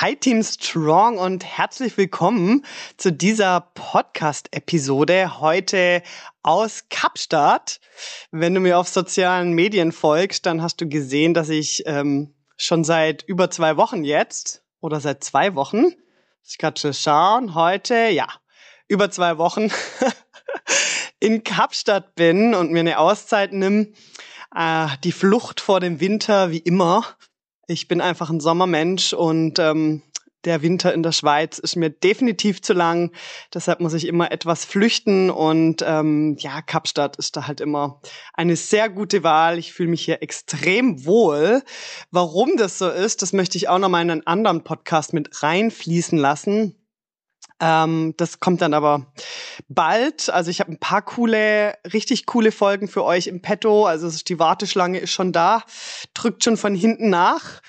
Hi Team Strong und herzlich willkommen zu dieser Podcast-Episode heute aus Kapstadt. Wenn du mir auf sozialen Medien folgst, dann hast du gesehen, dass ich ähm, schon seit über zwei Wochen jetzt oder seit zwei Wochen, ich kann schon schauen, heute, ja, über zwei Wochen in Kapstadt bin und mir eine Auszeit nimm. Äh, die Flucht vor dem Winter, wie immer, ich bin einfach ein Sommermensch und ähm, der Winter in der Schweiz ist mir definitiv zu lang. Deshalb muss ich immer etwas flüchten und ähm, ja, Kapstadt ist da halt immer eine sehr gute Wahl. Ich fühle mich hier extrem wohl. Warum das so ist, das möchte ich auch noch mal in einen anderen Podcast mit reinfließen lassen. Ähm, das kommt dann aber bald. Also ich habe ein paar coole, richtig coole Folgen für euch im Petto. Also die Warteschlange ist schon da, drückt schon von hinten nach.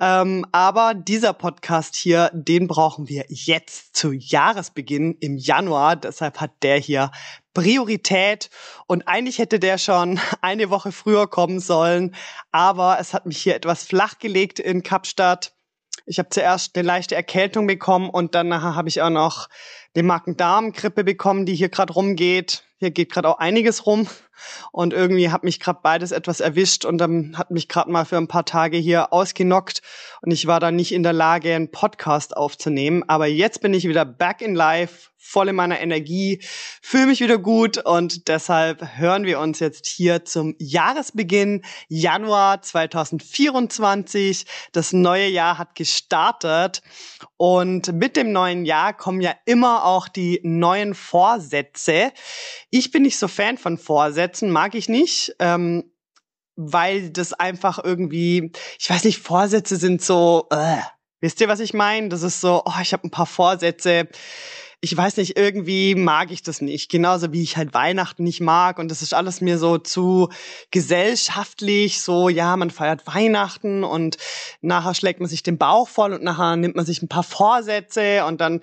Ähm, aber dieser Podcast hier, den brauchen wir jetzt zu Jahresbeginn im Januar. Deshalb hat der hier Priorität. Und eigentlich hätte der schon eine Woche früher kommen sollen. Aber es hat mich hier etwas flachgelegt in Kapstadt. Ich habe zuerst eine leichte Erkältung bekommen und dann habe ich auch noch die Magen-Darm-Grippe bekommen, die hier gerade rumgeht. Hier geht gerade auch einiges rum und irgendwie hat mich gerade beides etwas erwischt und dann hat mich gerade mal für ein paar Tage hier ausgenockt und ich war dann nicht in der Lage, einen Podcast aufzunehmen. Aber jetzt bin ich wieder back in life, voll in meiner Energie, fühle mich wieder gut und deshalb hören wir uns jetzt hier zum Jahresbeginn Januar 2024. Das neue Jahr hat gestartet und mit dem neuen Jahr kommen ja immer auch die neuen Vorsätze. Ich bin nicht so Fan von Vorsätzen, mag ich nicht. Ähm, weil das einfach irgendwie, ich weiß nicht, Vorsätze sind so, äh, wisst ihr, was ich meine? Das ist so, oh, ich habe ein paar Vorsätze ich weiß nicht, irgendwie mag ich das nicht. Genauso wie ich halt Weihnachten nicht mag. Und das ist alles mir so zu gesellschaftlich. So, ja, man feiert Weihnachten und nachher schlägt man sich den Bauch voll und nachher nimmt man sich ein paar Vorsätze und dann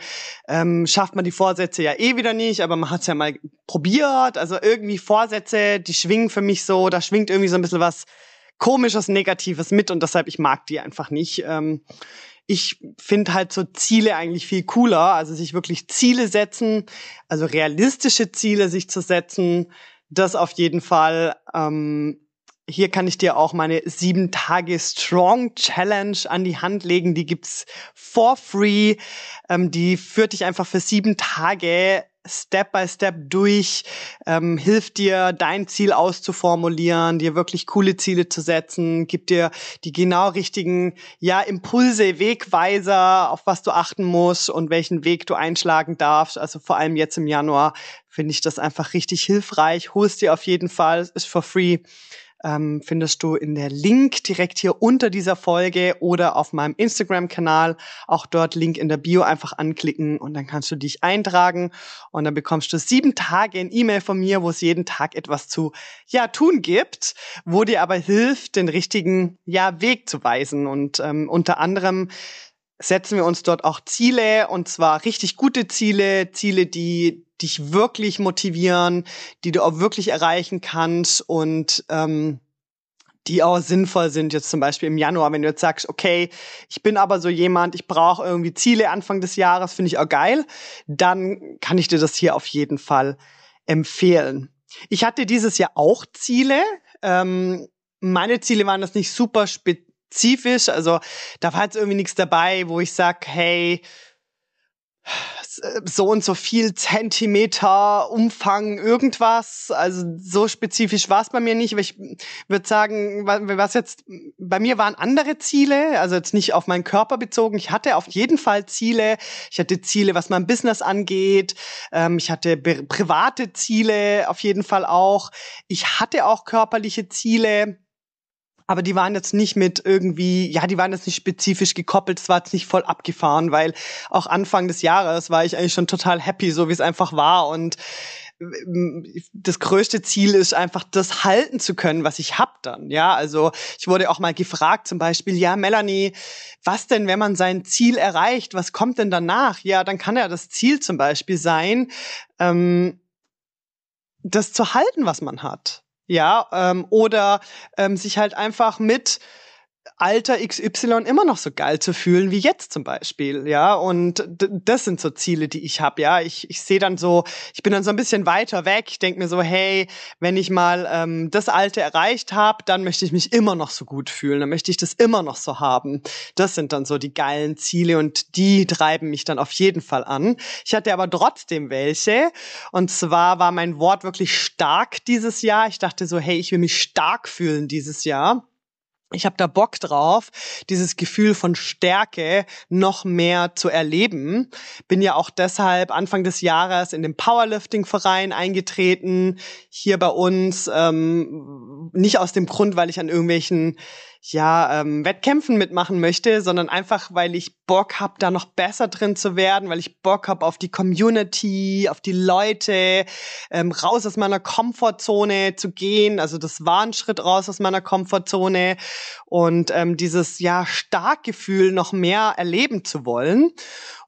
ähm, schafft man die Vorsätze ja eh wieder nicht, aber man hat es ja mal probiert. Also irgendwie Vorsätze, die schwingen für mich so, da schwingt irgendwie so ein bisschen was komisches, Negatives mit und deshalb, ich mag die einfach nicht. Ähm, ich finde halt so Ziele eigentlich viel cooler, also sich wirklich Ziele setzen, also realistische Ziele sich zu setzen, das auf jeden Fall. Ähm, hier kann ich dir auch meine sieben Tage Strong Challenge an die Hand legen. Die gibt's for free. Ähm, die führt dich einfach für sieben Tage Step by Step durch, ähm, hilft dir, dein Ziel auszuformulieren, dir wirklich coole Ziele zu setzen, gibt dir die genau richtigen, ja, Impulse, Wegweiser, auf was du achten musst und welchen Weg du einschlagen darfst. Also vor allem jetzt im Januar finde ich das einfach richtig hilfreich. Holst dir auf jeden Fall, ist for free ähm, findest du in der Link direkt hier unter dieser Folge oder auf meinem Instagram-Kanal. Auch dort Link in der Bio einfach anklicken und dann kannst du dich eintragen und dann bekommst du sieben Tage ein E-Mail von mir, wo es jeden Tag etwas zu ja tun gibt, wo dir aber hilft, den richtigen ja Weg zu weisen und ähm, unter anderem setzen wir uns dort auch Ziele und zwar richtig gute Ziele, Ziele, die dich wirklich motivieren, die du auch wirklich erreichen kannst und ähm, die auch sinnvoll sind, jetzt zum Beispiel im Januar, wenn du jetzt sagst, okay, ich bin aber so jemand, ich brauche irgendwie Ziele Anfang des Jahres, finde ich auch geil, dann kann ich dir das hier auf jeden Fall empfehlen. Ich hatte dieses Jahr auch Ziele. Ähm, meine Ziele waren das nicht super spezifisch, also da war jetzt irgendwie nichts dabei, wo ich sag, hey, so und so viel Zentimeter Umfang irgendwas. Also so spezifisch war es bei mir nicht, aber ich würde sagen, was jetzt bei mir waren andere Ziele, also jetzt nicht auf meinen Körper bezogen. Ich hatte auf jeden Fall Ziele. Ich hatte Ziele, was mein Business angeht. Ähm, ich hatte private Ziele auf jeden Fall auch. Ich hatte auch körperliche Ziele aber die waren jetzt nicht mit irgendwie, ja, die waren jetzt nicht spezifisch gekoppelt, es war jetzt nicht voll abgefahren, weil auch Anfang des Jahres war ich eigentlich schon total happy, so wie es einfach war und das größte Ziel ist einfach, das halten zu können, was ich hab dann. Ja, also ich wurde auch mal gefragt, zum Beispiel, ja, Melanie, was denn, wenn man sein Ziel erreicht? Was kommt denn danach? Ja, dann kann ja das Ziel zum Beispiel sein, ähm, das zu halten, was man hat. Ja, ähm, oder ähm, sich halt einfach mit Alter XY immer noch so geil zu fühlen wie jetzt zum Beispiel, ja. Und das sind so Ziele, die ich habe, ja. Ich, ich sehe dann so, ich bin dann so ein bisschen weiter weg. Ich denke mir so, hey, wenn ich mal ähm, das Alte erreicht habe, dann möchte ich mich immer noch so gut fühlen. Dann möchte ich das immer noch so haben. Das sind dann so die geilen Ziele und die treiben mich dann auf jeden Fall an. Ich hatte aber trotzdem welche. Und zwar war mein Wort wirklich stark dieses Jahr. Ich dachte so, hey, ich will mich stark fühlen dieses Jahr ich habe da Bock drauf, dieses Gefühl von Stärke noch mehr zu erleben. Bin ja auch deshalb Anfang des Jahres in den Powerlifting-Verein eingetreten, hier bei uns. Ähm, nicht aus dem Grund, weil ich an irgendwelchen ja, ähm, Wettkämpfen mitmachen möchte, sondern einfach, weil ich Bock habe, da noch besser drin zu werden, weil ich Bock habe auf die Community, auf die Leute, ähm, raus aus meiner Komfortzone zu gehen. Also das war ein Schritt raus aus meiner Komfortzone und ähm, dieses ja Starkgefühl noch mehr erleben zu wollen.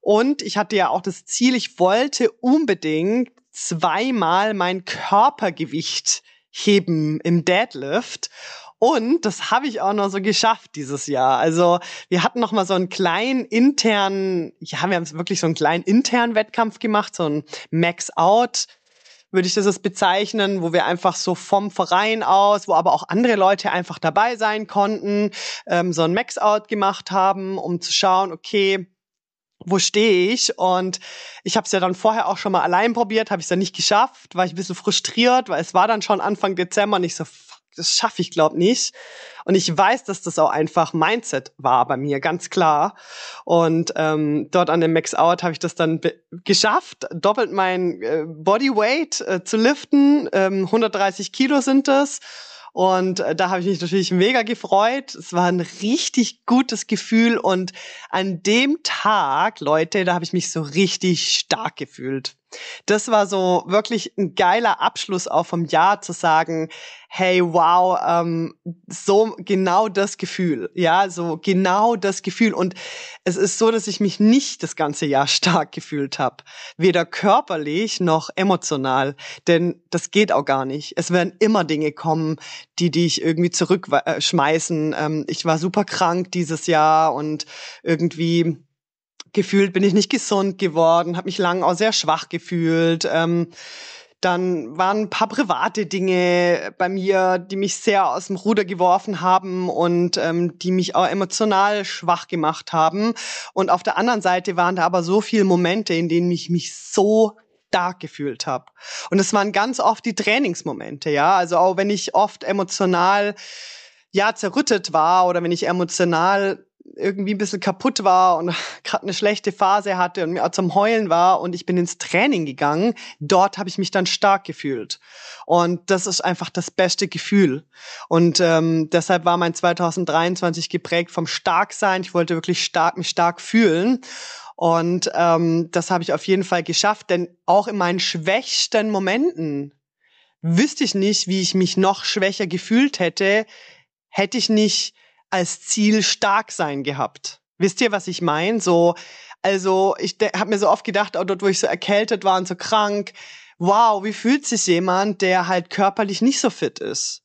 Und ich hatte ja auch das Ziel, ich wollte unbedingt zweimal mein Körpergewicht heben im Deadlift. Und das habe ich auch noch so geschafft dieses Jahr. Also wir hatten noch mal so einen kleinen internen, ja, wir haben wirklich so einen kleinen internen Wettkampf gemacht, so ein Max Out würde ich das jetzt bezeichnen, wo wir einfach so vom Verein aus, wo aber auch andere Leute einfach dabei sein konnten, ähm, so ein Max-Out gemacht haben, um zu schauen, okay, wo stehe ich? Und ich habe es ja dann vorher auch schon mal allein probiert, habe ich es dann nicht geschafft, war ich ein bisschen frustriert, weil es war dann schon Anfang Dezember nicht so, das schaffe ich glaube nicht. Und ich weiß, dass das auch einfach Mindset war bei mir, ganz klar. Und ähm, dort an dem Max Out habe ich das dann geschafft, doppelt mein äh, Bodyweight äh, zu liften. Ähm, 130 Kilo sind es. Und äh, da habe ich mich natürlich mega gefreut. Es war ein richtig gutes Gefühl. Und an dem Tag, Leute, da habe ich mich so richtig stark gefühlt. Das war so wirklich ein geiler Abschluss auch vom Jahr zu sagen, hey, wow, ähm, so genau das Gefühl, ja, so genau das Gefühl. Und es ist so, dass ich mich nicht das ganze Jahr stark gefühlt habe, weder körperlich noch emotional, denn das geht auch gar nicht. Es werden immer Dinge kommen, die dich irgendwie zurückschmeißen. Ähm, ich war super krank dieses Jahr und irgendwie gefühlt bin ich nicht gesund geworden, habe mich lang auch sehr schwach gefühlt. Ähm, dann waren ein paar private Dinge bei mir, die mich sehr aus dem Ruder geworfen haben und ähm, die mich auch emotional schwach gemacht haben. Und auf der anderen Seite waren da aber so viele Momente, in denen ich mich so stark gefühlt habe. Und es waren ganz oft die Trainingsmomente, ja. Also auch wenn ich oft emotional ja zerrüttet war oder wenn ich emotional irgendwie ein bisschen kaputt war und gerade eine schlechte Phase hatte und mir auch zum Heulen war und ich bin ins Training gegangen, dort habe ich mich dann stark gefühlt. Und das ist einfach das beste Gefühl. Und ähm, deshalb war mein 2023 geprägt vom Starksein. Ich wollte wirklich stark mich stark fühlen. Und ähm, das habe ich auf jeden Fall geschafft, denn auch in meinen schwächsten Momenten wüsste ich nicht, wie ich mich noch schwächer gefühlt hätte, hätte ich nicht als Ziel stark sein gehabt. Wisst ihr, was ich meine? So, also ich habe mir so oft gedacht, auch dort, wo ich so erkältet war und so krank, wow, wie fühlt sich jemand, der halt körperlich nicht so fit ist?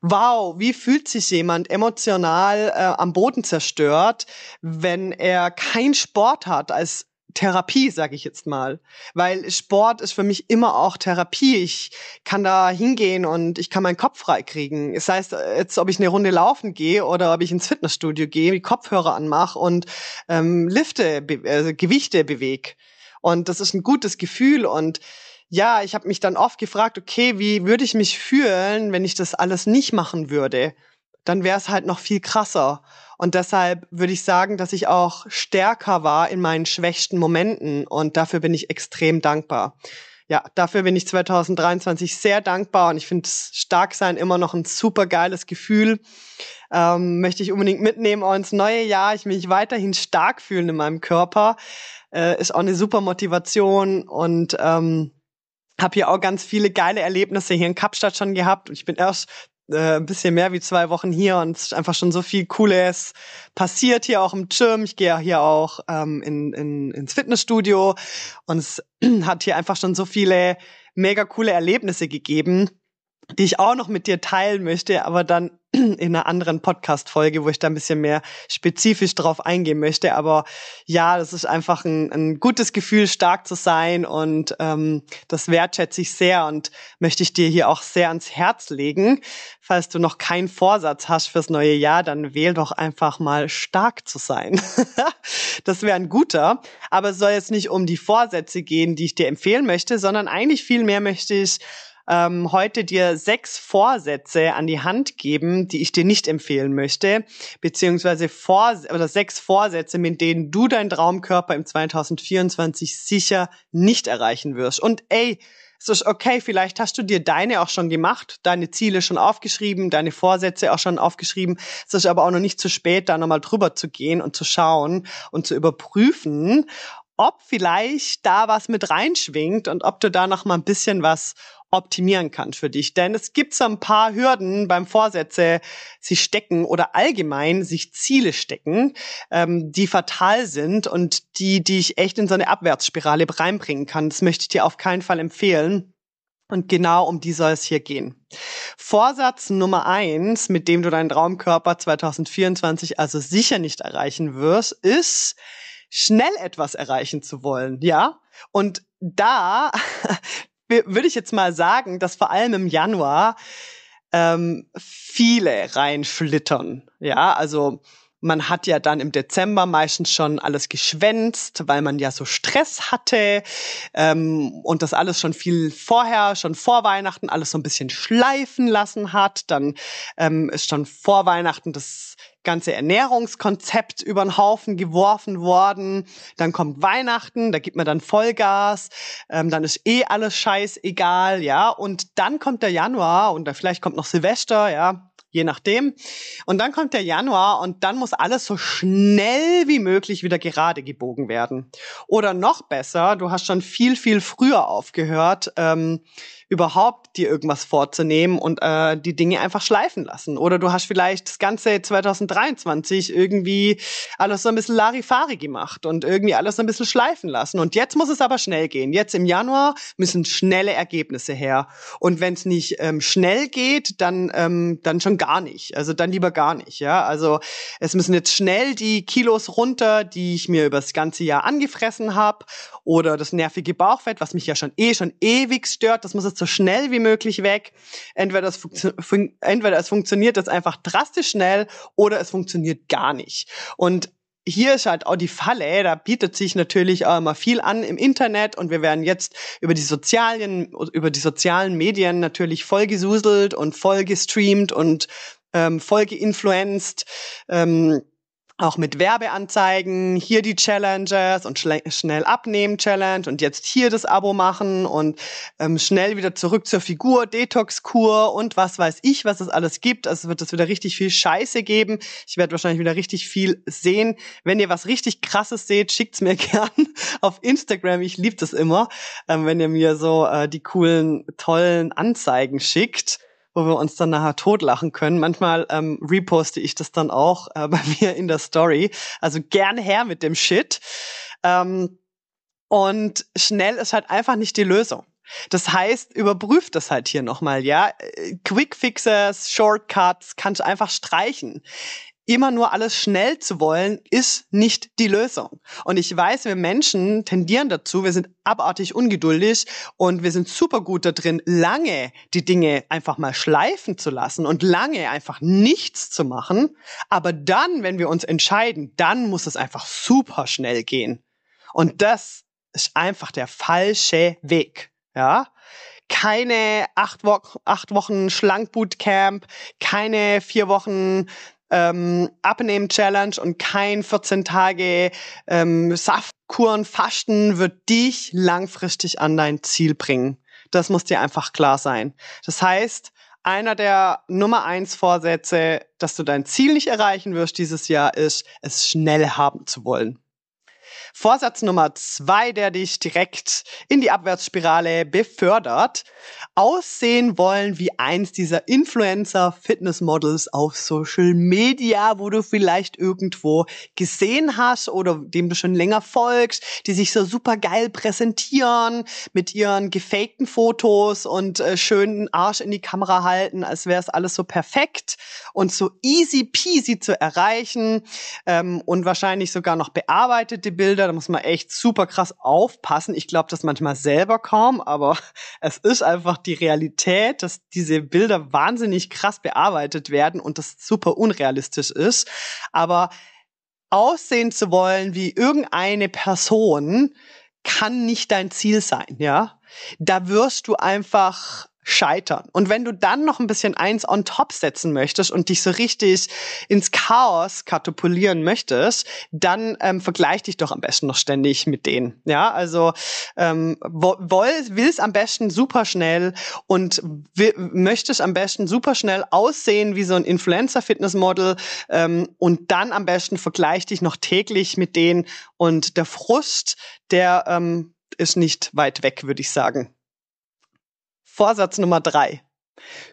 Wow, wie fühlt sich jemand emotional äh, am Boden zerstört, wenn er keinen Sport hat als Therapie, sage ich jetzt mal. Weil Sport ist für mich immer auch Therapie. Ich kann da hingehen und ich kann meinen Kopf freikriegen. Das heißt, jetzt, ob ich eine Runde laufen gehe oder ob ich ins Fitnessstudio gehe, die Kopfhörer anmache und ähm, Lifte, be also Gewichte bewege. Und das ist ein gutes Gefühl und ja, ich habe mich dann oft gefragt, okay, wie würde ich mich fühlen, wenn ich das alles nicht machen würde? Dann wäre es halt noch viel krasser. Und deshalb würde ich sagen, dass ich auch stärker war in meinen schwächsten Momenten. Und dafür bin ich extrem dankbar. Ja, dafür bin ich 2023 sehr dankbar und ich finde stark sein immer noch ein super geiles Gefühl. Ähm, möchte ich unbedingt mitnehmen auch ins neue Jahr. Ich mich weiterhin stark fühlen in meinem Körper. Äh, ist auch eine super Motivation und ähm, habe hier auch ganz viele geile Erlebnisse hier in Kapstadt schon gehabt. Ich bin erst äh, ein bisschen mehr wie zwei Wochen hier und es ist einfach schon so viel Cooles passiert hier auch im Gym. Ich gehe hier auch ähm, in, in, ins Fitnessstudio und es hat hier einfach schon so viele mega coole Erlebnisse gegeben die ich auch noch mit dir teilen möchte, aber dann in einer anderen Podcast-Folge, wo ich da ein bisschen mehr spezifisch drauf eingehen möchte. Aber ja, das ist einfach ein, ein gutes Gefühl, stark zu sein und ähm, das wertschätze ich sehr und möchte ich dir hier auch sehr ans Herz legen. Falls du noch keinen Vorsatz hast fürs neue Jahr, dann wähl doch einfach mal stark zu sein. das wäre ein guter. Aber es soll jetzt nicht um die Vorsätze gehen, die ich dir empfehlen möchte, sondern eigentlich viel mehr möchte ich ähm, heute dir sechs Vorsätze an die Hand geben, die ich dir nicht empfehlen möchte, beziehungsweise vor oder sechs Vorsätze, mit denen du deinen Traumkörper im 2024 sicher nicht erreichen wirst. Und ey, es ist okay, vielleicht hast du dir deine auch schon gemacht, deine Ziele schon aufgeschrieben, deine Vorsätze auch schon aufgeschrieben. Es ist aber auch noch nicht zu spät, da nochmal drüber zu gehen und zu schauen und zu überprüfen, ob vielleicht da was mit reinschwingt und ob du da noch mal ein bisschen was optimieren kann für dich. Denn es gibt so ein paar Hürden beim Vorsätze, sich stecken oder allgemein sich Ziele stecken, ähm, die fatal sind und die, die ich echt in so eine Abwärtsspirale reinbringen kann. Das möchte ich dir auf keinen Fall empfehlen. Und genau um die soll es hier gehen. Vorsatz Nummer eins, mit dem du deinen Traumkörper 2024 also sicher nicht erreichen wirst, ist, schnell etwas erreichen zu wollen, ja? Und da würde ich jetzt mal sagen, dass vor allem im Januar ähm, viele reinflittern. Ja, also man hat ja dann im Dezember meistens schon alles geschwänzt, weil man ja so Stress hatte ähm, und das alles schon viel vorher, schon vor Weihnachten alles so ein bisschen schleifen lassen hat. Dann ähm, ist schon vor Weihnachten das ganze Ernährungskonzept über den Haufen geworfen worden. Dann kommt Weihnachten, da gibt man dann Vollgas, ähm, dann ist eh alles scheißegal, ja. Und dann kommt der Januar und vielleicht kommt noch Silvester, ja je nachdem. Und dann kommt der Januar und dann muss alles so schnell wie möglich wieder gerade gebogen werden. Oder noch besser, du hast schon viel, viel früher aufgehört, ähm, überhaupt dir irgendwas vorzunehmen und äh, die Dinge einfach schleifen lassen. Oder du hast vielleicht das ganze 2023 irgendwie alles so ein bisschen Larifari gemacht und irgendwie alles so ein bisschen schleifen lassen. Und jetzt muss es aber schnell gehen. Jetzt im Januar müssen schnelle Ergebnisse her. Und wenn es nicht ähm, schnell geht, dann, ähm, dann schon gar nicht. Also dann lieber gar nicht. Ja, also es müssen jetzt schnell die Kilos runter, die ich mir über das ganze Jahr angefressen habe, oder das nervige Bauchfett, was mich ja schon eh schon ewig stört. Das muss jetzt so schnell wie möglich weg. Entweder es, entweder es funktioniert jetzt einfach drastisch schnell oder es funktioniert gar nicht. Und hier ist halt auch die Falle, da bietet sich natürlich auch immer viel an im Internet und wir werden jetzt über die sozialen, über die sozialen Medien natürlich voll gesuselt und voll gestreamt und ähm, voll geinfluenced. Ähm, auch mit Werbeanzeigen, hier die Challenges und schnell abnehmen Challenge und jetzt hier das Abo machen und ähm, schnell wieder zurück zur Figur, Detox-Kur und was weiß ich, was es alles gibt. Also wird es wieder richtig viel Scheiße geben. Ich werde wahrscheinlich wieder richtig viel sehen. Wenn ihr was richtig krasses seht, schickt's mir gern auf Instagram. Ich liebe das immer, ähm, wenn ihr mir so äh, die coolen, tollen Anzeigen schickt wo wir uns dann nachher totlachen können. Manchmal ähm, reposte ich das dann auch äh, bei mir in der Story. Also gern her mit dem Shit. Ähm, und schnell ist halt einfach nicht die Lösung. Das heißt, überprüft das halt hier nochmal, ja. Quick Fixes, Shortcuts kannst du einfach streichen immer nur alles schnell zu wollen, ist nicht die Lösung. Und ich weiß, wir Menschen tendieren dazu, wir sind abartig ungeduldig und wir sind super gut da drin, lange die Dinge einfach mal schleifen zu lassen und lange einfach nichts zu machen. Aber dann, wenn wir uns entscheiden, dann muss es einfach super schnell gehen. Und das ist einfach der falsche Weg. Ja, keine acht, Wo acht Wochen Schlankbootcamp, keine vier Wochen ähm, Abnehmen-Challenge und kein 14 Tage ähm, Saftkuren, Fasten wird dich langfristig an dein Ziel bringen. Das muss dir einfach klar sein. Das heißt, einer der Nummer eins Vorsätze, dass du dein Ziel nicht erreichen wirst dieses Jahr, ist, es schnell haben zu wollen. Vorsatz Nummer zwei, der dich direkt in die Abwärtsspirale befördert. Aussehen wollen wie eins dieser Influencer-Fitness-Models auf Social Media, wo du vielleicht irgendwo gesehen hast oder dem du schon länger folgst, die sich so super geil präsentieren mit ihren gefakten Fotos und äh, schönen Arsch in die Kamera halten, als wäre es alles so perfekt und so easy peasy zu erreichen ähm, und wahrscheinlich sogar noch bearbeitete Bilder da muss man echt super krass aufpassen. Ich glaube das manchmal selber kaum, aber es ist einfach die Realität, dass diese Bilder wahnsinnig krass bearbeitet werden und das super unrealistisch ist. Aber aussehen zu wollen wie irgendeine Person kann nicht dein Ziel sein, ja? Da wirst du einfach scheitern. Und wenn du dann noch ein bisschen eins on top setzen möchtest und dich so richtig ins Chaos katapultieren möchtest, dann ähm, vergleich dich doch am besten noch ständig mit denen. Ja, also ähm, willst am besten super schnell und möchtest am besten super schnell aussehen wie so ein Influencer-Fitness-Model ähm, und dann am besten vergleich dich noch täglich mit denen und der Frust, der ähm, ist nicht weit weg, würde ich sagen. Vorsatz Nummer drei.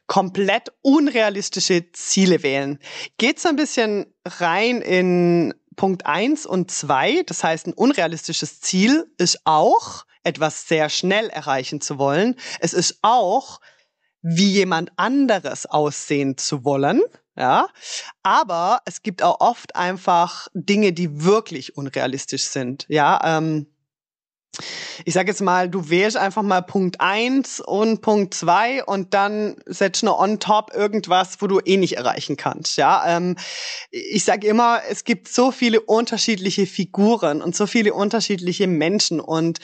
Komplett unrealistische Ziele wählen. Geht so ein bisschen rein in Punkt eins und zwei. Das heißt, ein unrealistisches Ziel ist auch, etwas sehr schnell erreichen zu wollen. Es ist auch, wie jemand anderes aussehen zu wollen. Ja, aber es gibt auch oft einfach Dinge, die wirklich unrealistisch sind. Ja, ähm, ich sage jetzt mal, du wählst einfach mal Punkt eins und Punkt zwei und dann setzt noch on top irgendwas, wo du eh nicht erreichen kannst. Ja, ähm, ich sage immer, es gibt so viele unterschiedliche Figuren und so viele unterschiedliche Menschen und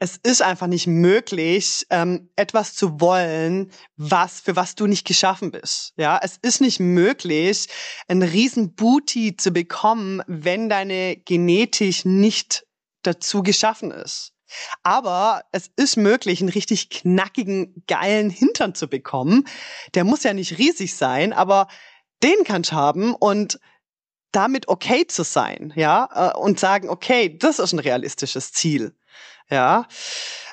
es ist einfach nicht möglich, ähm, etwas zu wollen, was für was du nicht geschaffen bist. Ja, es ist nicht möglich, einen riesen Booty zu bekommen, wenn deine Genetik nicht dazu geschaffen ist. Aber es ist möglich, einen richtig knackigen, geilen Hintern zu bekommen. Der muss ja nicht riesig sein, aber den kannst du haben und damit okay zu sein, ja, äh, und sagen, okay, das ist ein realistisches Ziel, ja.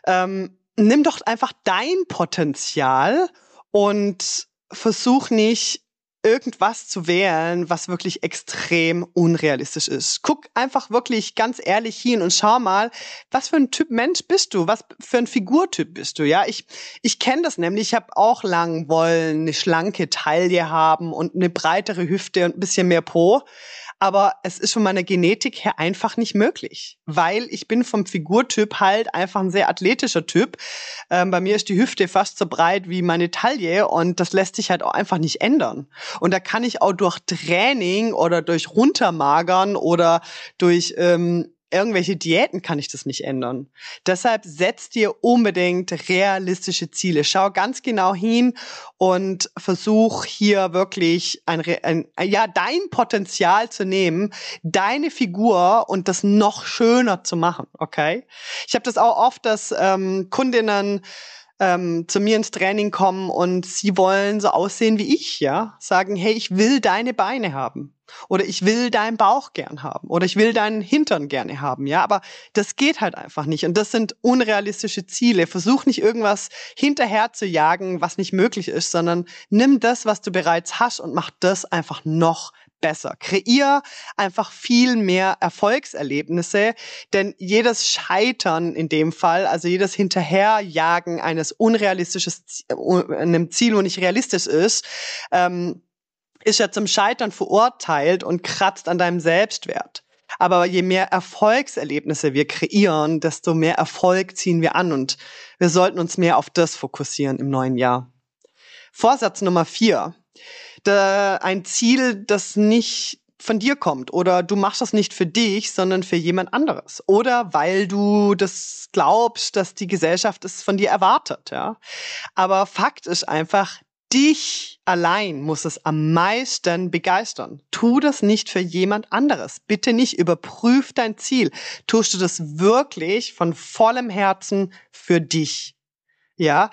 Ähm, nimm doch einfach dein Potenzial und versuch nicht irgendwas zu wählen, was wirklich extrem unrealistisch ist. Guck einfach wirklich ganz ehrlich hin und schau mal, was für ein Typ Mensch bist du? Was für ein Figurtyp bist du? Ja, ich ich kenne das nämlich. Ich habe auch lang wollen, eine schlanke Taille haben und eine breitere Hüfte und ein bisschen mehr Po aber es ist von meiner Genetik her einfach nicht möglich, weil ich bin vom Figurtyp halt einfach ein sehr athletischer Typ. Ähm, bei mir ist die Hüfte fast so breit wie meine Taille und das lässt sich halt auch einfach nicht ändern. Und da kann ich auch durch Training oder durch Runtermagern oder durch ähm, irgendwelche Diäten kann ich das nicht ändern. Deshalb setzt dir unbedingt realistische Ziele. Schau ganz genau hin und versuch hier wirklich ein, ein, ja, dein Potenzial zu nehmen, deine Figur und das noch schöner zu machen, okay? Ich habe das auch oft, dass ähm, Kundinnen ähm, zu mir ins Training kommen und sie wollen so aussehen wie ich, ja, sagen, hey, ich will deine Beine haben oder ich will deinen Bauch gern haben oder ich will deinen Hintern gerne haben, ja, aber das geht halt einfach nicht und das sind unrealistische Ziele. Versuch nicht irgendwas hinterher zu jagen, was nicht möglich ist, sondern nimm das, was du bereits hast und mach das einfach noch besser. Kreier einfach viel mehr Erfolgserlebnisse, denn jedes Scheitern in dem Fall, also jedes Hinterherjagen eines unrealistischen äh, einem Ziel, wo nicht realistisch ist, ähm, ist ja zum Scheitern verurteilt und kratzt an deinem Selbstwert. Aber je mehr Erfolgserlebnisse wir kreieren, desto mehr Erfolg ziehen wir an und wir sollten uns mehr auf das fokussieren im neuen Jahr. Vorsatz Nummer vier. Da ein Ziel, das nicht von dir kommt oder du machst das nicht für dich, sondern für jemand anderes oder weil du das glaubst, dass die Gesellschaft es von dir erwartet, ja. Aber Fakt ist einfach, dich allein muss es am meisten begeistern. Tu das nicht für jemand anderes. Bitte nicht überprüf dein Ziel. Tust du das wirklich von vollem Herzen für dich? Ja,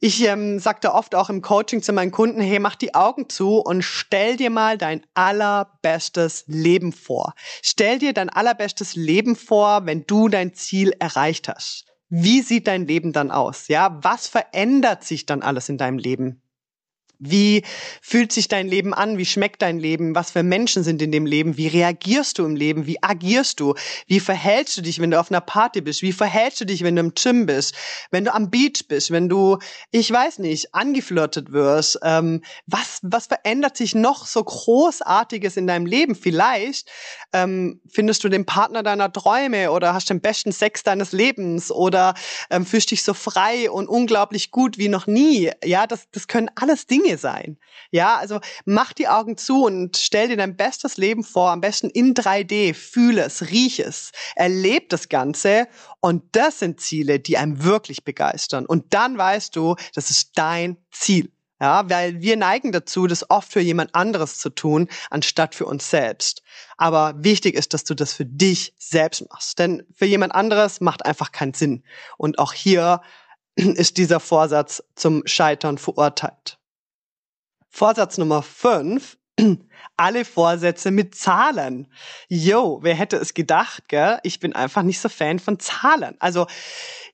ich ähm, sagte oft auch im Coaching zu meinen Kunden, hey, mach die Augen zu und stell dir mal dein allerbestes Leben vor. Stell dir dein allerbestes Leben vor, wenn du dein Ziel erreicht hast. Wie sieht dein Leben dann aus? Ja, was verändert sich dann alles in deinem Leben? Wie fühlt sich dein Leben an? Wie schmeckt dein Leben? Was für Menschen sind in dem Leben? Wie reagierst du im Leben? Wie agierst du? Wie verhältst du dich, wenn du auf einer Party bist? Wie verhältst du dich, wenn du im Gym bist? Wenn du am Beach bist? Wenn du, ich weiß nicht, angeflirtet wirst? Ähm, was, was verändert sich noch so Großartiges in deinem Leben? Vielleicht ähm, findest du den Partner deiner Träume oder hast den besten Sex deines Lebens oder ähm, fühlst dich so frei und unglaublich gut wie noch nie. Ja, das, das können alles Dinge Dinge sein. Ja, also mach die Augen zu und stell dir dein bestes Leben vor, am besten in 3D, fühle es, riech es, erleb das Ganze und das sind Ziele, die einem wirklich begeistern. Und dann weißt du, das ist dein Ziel. Ja, weil wir neigen dazu, das oft für jemand anderes zu tun, anstatt für uns selbst. Aber wichtig ist, dass du das für dich selbst machst. Denn für jemand anderes macht einfach keinen Sinn. Und auch hier ist dieser Vorsatz zum Scheitern verurteilt. Vorsatz Nummer 5. Alle Vorsätze mit Zahlen. Yo, wer hätte es gedacht, gell? Ich bin einfach nicht so Fan von Zahlen. Also,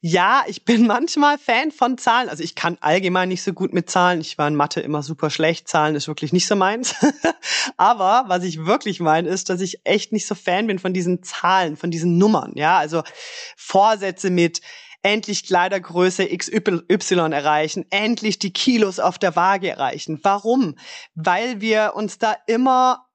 ja, ich bin manchmal Fan von Zahlen. Also ich kann allgemein nicht so gut mit Zahlen. Ich war in Mathe immer super schlecht. Zahlen ist wirklich nicht so meins. Aber was ich wirklich meine, ist, dass ich echt nicht so Fan bin von diesen Zahlen, von diesen Nummern. Ja, also Vorsätze mit endlich Kleidergröße XY erreichen, endlich die Kilos auf der Waage erreichen. Warum? Weil wir uns da immer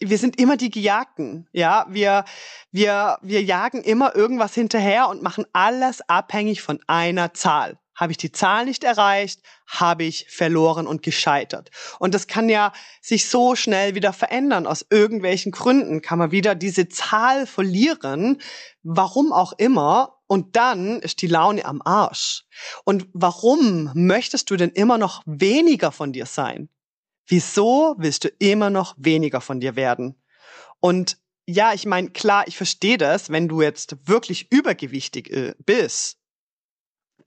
wir sind immer die Gejagten, ja. Wir, wir, wir jagen immer irgendwas hinterher und machen alles abhängig von einer Zahl. Habe ich die Zahl nicht erreicht, habe ich verloren und gescheitert. Und das kann ja sich so schnell wieder verändern. Aus irgendwelchen Gründen kann man wieder diese Zahl verlieren, warum auch immer. Und dann ist die Laune am Arsch. Und warum möchtest du denn immer noch weniger von dir sein? Wieso willst du immer noch weniger von dir werden? Und ja, ich meine, klar, ich verstehe das, wenn du jetzt wirklich übergewichtig äh, bist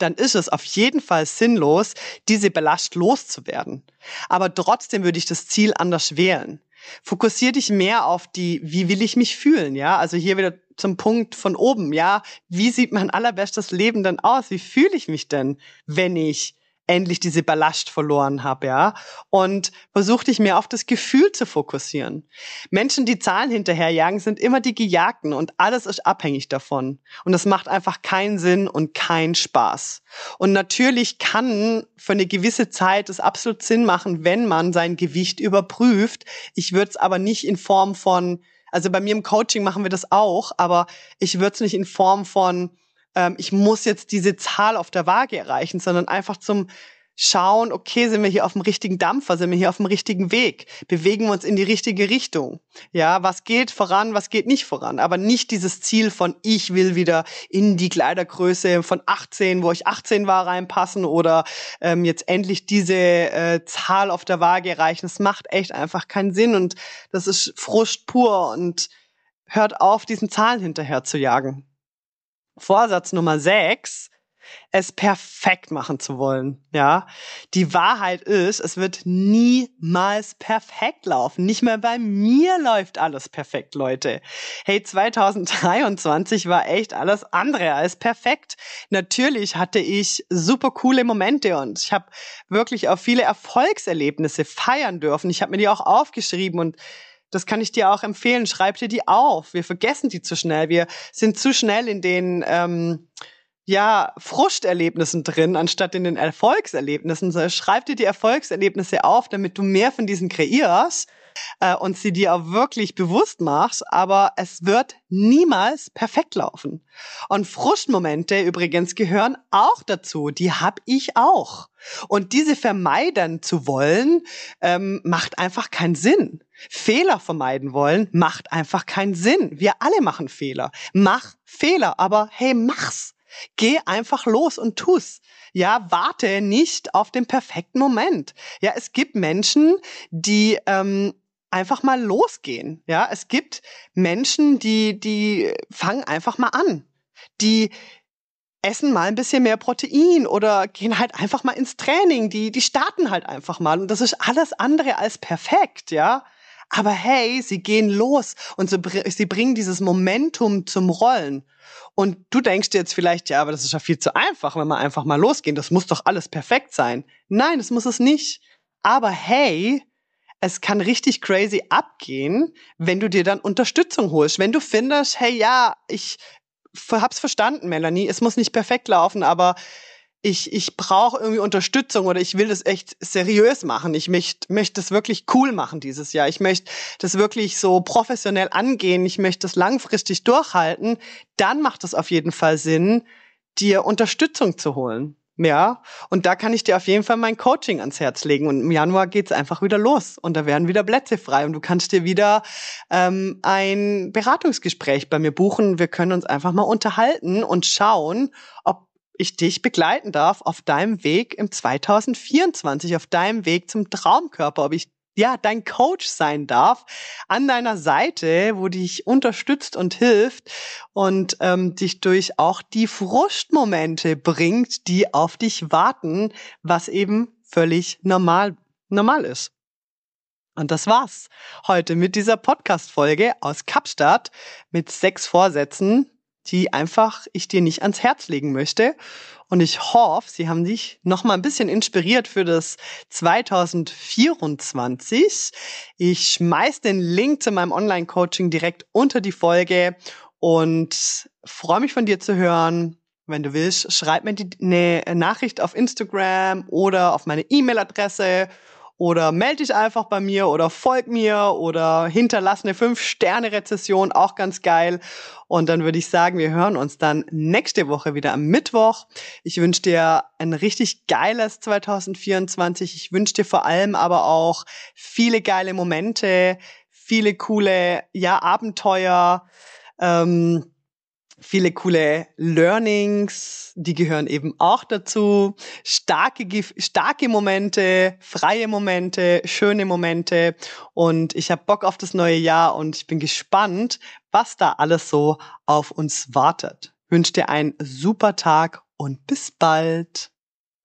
dann ist es auf jeden Fall sinnlos, diese Belast loszuwerden. Aber trotzdem würde ich das Ziel anders wählen. Fokussier dich mehr auf die, wie will ich mich fühlen, ja? Also hier wieder zum Punkt von oben, ja? Wie sieht mein allerbestes Leben denn aus? Wie fühle ich mich denn, wenn ich endlich diese Ballast verloren habe, ja. Und versuch dich mehr auf das Gefühl zu fokussieren. Menschen, die Zahlen hinterherjagen, sind immer die Gejagten und alles ist abhängig davon. Und das macht einfach keinen Sinn und keinen Spaß. Und natürlich kann für eine gewisse Zeit es absolut Sinn machen, wenn man sein Gewicht überprüft. Ich würde es aber nicht in Form von also bei mir im Coaching machen wir das auch, aber ich würde es nicht in Form von ähm, ich muss jetzt diese Zahl auf der Waage erreichen, sondern einfach zum schauen, okay, sind wir hier auf dem richtigen Dampfer, sind wir hier auf dem richtigen Weg, bewegen wir uns in die richtige Richtung. Ja, was geht voran, was geht nicht voran, aber nicht dieses Ziel von ich will wieder in die Kleidergröße von 18, wo ich 18 war, reinpassen oder ähm, jetzt endlich diese äh, Zahl auf der Waage erreichen. Das macht echt einfach keinen Sinn und das ist Frust pur und hört auf, diesen Zahlen hinterher zu jagen. Vorsatz Nummer 6, es perfekt machen zu wollen. Ja, die Wahrheit ist, es wird niemals perfekt laufen. Nicht mehr bei mir läuft alles perfekt, Leute. Hey, 2023 war echt alles andere als perfekt. Natürlich hatte ich super coole Momente und ich habe wirklich auch viele Erfolgserlebnisse feiern dürfen. Ich habe mir die auch aufgeschrieben und das kann ich dir auch empfehlen. Schreib dir die auf. Wir vergessen die zu schnell. Wir sind zu schnell in den ähm, ja, Frusterlebnissen drin, anstatt in den Erfolgserlebnissen. Schreib dir die Erfolgserlebnisse auf, damit du mehr von diesen kreierst äh, und sie dir auch wirklich bewusst machst. Aber es wird niemals perfekt laufen. Und Frustmomente übrigens gehören auch dazu. Die hab ich auch. Und diese vermeiden zu wollen, ähm, macht einfach keinen Sinn. Fehler vermeiden wollen, macht einfach keinen Sinn. Wir alle machen Fehler. Mach Fehler, aber hey, mach's. Geh einfach los und tu's. Ja, warte nicht auf den perfekten Moment. Ja, es gibt Menschen, die ähm, einfach mal losgehen. Ja, es gibt Menschen, die die fangen einfach mal an. Die essen mal ein bisschen mehr Protein oder gehen halt einfach mal ins Training. Die, die starten halt einfach mal. Und das ist alles andere als perfekt, ja. Aber hey, sie gehen los und sie, sie bringen dieses Momentum zum Rollen. Und du denkst dir jetzt vielleicht, ja, aber das ist ja viel zu einfach, wenn wir einfach mal losgehen. Das muss doch alles perfekt sein. Nein, das muss es nicht. Aber hey, es kann richtig crazy abgehen, wenn du dir dann Unterstützung holst. Wenn du findest, hey, ja, ich hab's verstanden, Melanie, es muss nicht perfekt laufen, aber ich, ich brauche irgendwie Unterstützung oder ich will das echt seriös machen. Ich möchte möchte das wirklich cool machen dieses Jahr. Ich möchte das wirklich so professionell angehen. Ich möchte das langfristig durchhalten. Dann macht es auf jeden Fall Sinn, dir Unterstützung zu holen. Ja, und da kann ich dir auf jeden Fall mein Coaching ans Herz legen. Und im Januar geht's einfach wieder los und da werden wieder Plätze frei und du kannst dir wieder ähm, ein Beratungsgespräch bei mir buchen. Wir können uns einfach mal unterhalten und schauen, ob ich dich begleiten darf auf deinem Weg im 2024, auf deinem Weg zum Traumkörper, ob ich ja, dein Coach sein darf, an deiner Seite, wo dich unterstützt und hilft und ähm, dich durch auch die Frustmomente bringt, die auf dich warten, was eben völlig normal, normal ist. Und das war's heute mit dieser Podcast-Folge aus Kapstadt mit sechs Vorsätzen, die einfach ich dir nicht ans Herz legen möchte. Und ich hoffe, sie haben dich noch mal ein bisschen inspiriert für das 2024. Ich schmeiß den Link zu meinem Online-Coaching direkt unter die Folge und freue mich von dir zu hören. Wenn du willst, schreib mir die, eine Nachricht auf Instagram oder auf meine E-Mail-Adresse oder melde dich einfach bei mir oder folg mir oder hinterlass eine 5-Sterne-Rezession, auch ganz geil. Und dann würde ich sagen, wir hören uns dann nächste Woche wieder am Mittwoch. Ich wünsche dir ein richtig geiles 2024. Ich wünsche dir vor allem aber auch viele geile Momente, viele coole, ja, Abenteuer. Ähm, viele coole Learnings, die gehören eben auch dazu. Starke, starke Momente, freie Momente, schöne Momente. Und ich habe Bock auf das neue Jahr und ich bin gespannt, was da alles so auf uns wartet. Ich wünsche dir einen super Tag und bis bald.